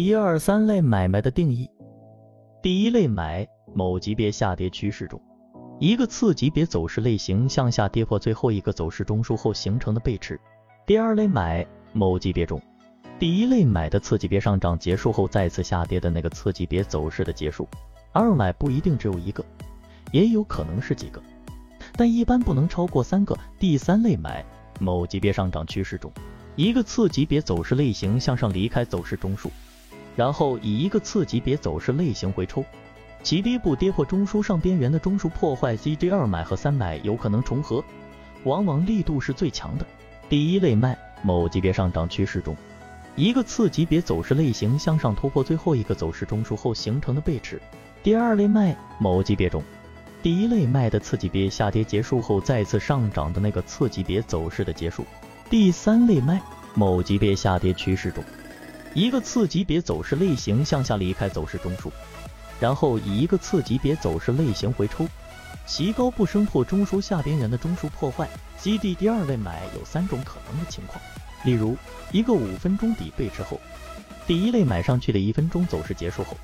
一二三类买卖的定义：第一类买，某级别下跌趋势中，一个次级别走势类型向下跌破最后一个走势中枢后形成的背驰。第二类买，某级别中，第一类买的次级别上涨结束后再次下跌的那个次级别走势的结束。二买不一定只有一个，也有可能是几个，但一般不能超过三个。第三类买，某级别上涨趋势中，一个次级别走势类型向上离开走势中枢。然后以一个次级别走势类型回抽，其低部跌破中枢上边缘的中枢破坏，CJ 二买和三买有可能重合，往往力度是最强的。第一类卖，某级别上涨趋势中，一个次级别走势类型向上突破最后一个走势中枢后形成的背驰。第二类卖，某级别中，第一类卖的次级别下跌结束后再次上涨的那个次级别走势的结束。第三类卖，某级别下跌趋势中。一个次级别走势类型向下离开走势中枢，然后以一个次级别走势类型回抽，其高不升破中枢下边缘的中枢破坏。基地第二类买有三种可能的情况，例如一个五分钟底背驰后，第一类买上去的一分钟走势结束后，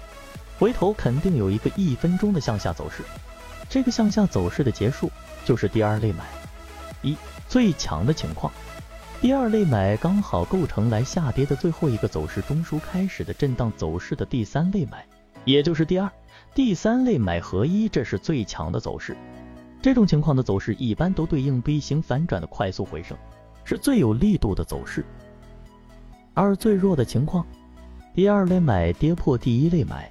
回头肯定有一个一分钟的向下走势，这个向下走势的结束就是第二类买。一最强的情况。第二类买刚好构成来下跌的最后一个走势中枢开始的震荡走势的第三类买，也就是第二、第三类买合一，这是最强的走势。这种情况的走势一般都对应 V 型反转的快速回升，是最有力度的走势。而最弱的情况，第二类买跌破第一类买，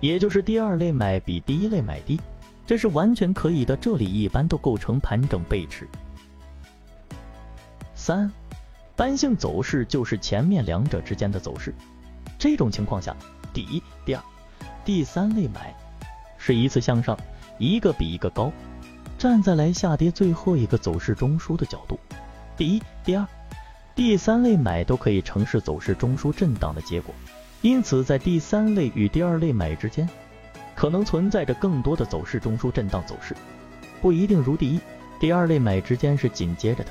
也就是第二类买比第一类买低，这是完全可以的。这里一般都构成盘整背驰。三，单性走势就是前面两者之间的走势。这种情况下，第一、第二、第三类买是一次向上，一个比一个高。站在来下跌最后一个走势中枢的角度，第一、第二、第三类买都可以呈是走势中枢震荡的结果。因此，在第三类与第二类买之间，可能存在着更多的走势中枢震荡走势，不一定如第一、第二类买之间是紧接着的。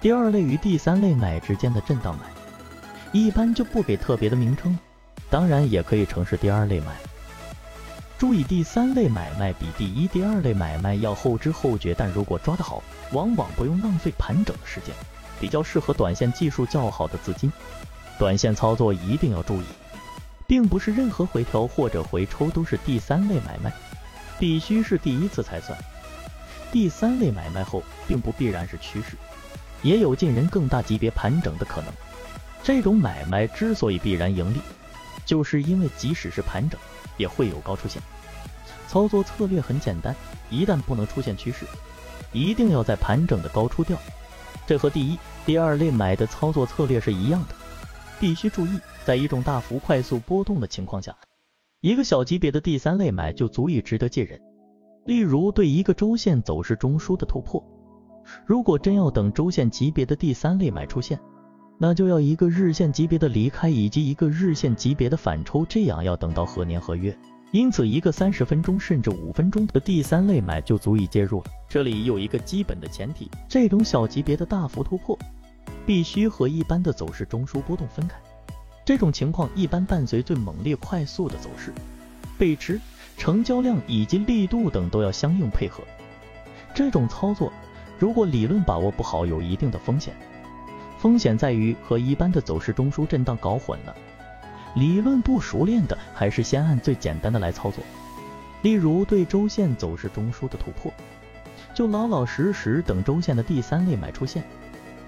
第二类与第三类买之间的震荡买，一般就不给特别的名称，当然也可以称是第二类买。注意，第三类买卖比第一、第二类买卖要后知后觉，但如果抓得好，往往不用浪费盘整的时间，比较适合短线技术较好的资金。短线操作一定要注意，并不是任何回调或者回抽都是第三类买卖，必须是第一次才算。第三类买卖后，并不必然是趋势。也有进人更大级别盘整的可能。这种买卖之所以必然盈利，就是因为即使是盘整，也会有高出现。操作策略很简单，一旦不能出现趋势，一定要在盘整的高出掉。这和第一、第二类买的操作策略是一样的。必须注意，在一种大幅快速波动的情况下，一个小级别的第三类买就足以值得借人。例如对一个周线走势中枢的突破。如果真要等周线级别的第三类买出现，那就要一个日线级别的离开以及一个日线级别的反抽，这样要等到何年何月？因此，一个三十分钟甚至五分钟的第三类买就足以介入了。这里有一个基本的前提，这种小级别的大幅突破必须和一般的走势中枢波动分开。这种情况一般伴随最猛烈快速的走势，背驰、成交量以及力度等都要相应配合。这种操作。如果理论把握不好，有一定的风险。风险在于和一般的走势中枢震荡搞混了。理论不熟练的，还是先按最简单的来操作。例如对周线走势中枢的突破，就老老实实等周线的第三类买出现。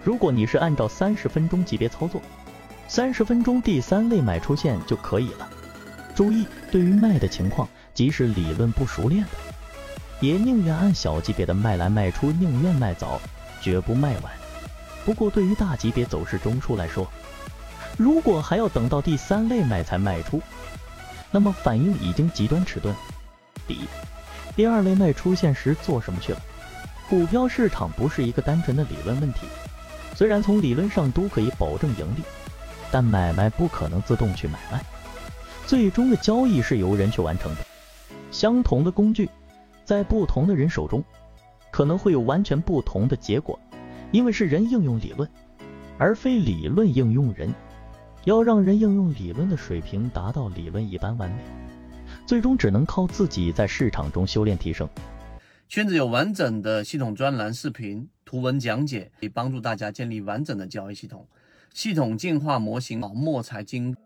如果你是按照三十分钟级别操作，三十分钟第三类买出现就可以了。注意，对于卖的情况，即使理论不熟练的。也宁愿按小级别的卖来卖出，宁愿卖早，绝不卖晚。不过对于大级别走势中枢来说，如果还要等到第三类卖才卖出，那么反应已经极端迟钝。第一、第二类卖出现时做什么去了？股票市场不是一个单纯的理论问题，虽然从理论上都可以保证盈利，但买卖不可能自动去买卖，最终的交易是由人去完成的。相同的工具。在不同的人手中，可能会有完全不同的结果，因为是人应用理论，而非理论应用人。要让人应用理论的水平达到理论一般完美，最终只能靠自己在市场中修炼提升。圈子有完整的系统专栏、视频、图文讲解，可以帮助大家建立完整的交易系统，系统进化模型，老墨财经。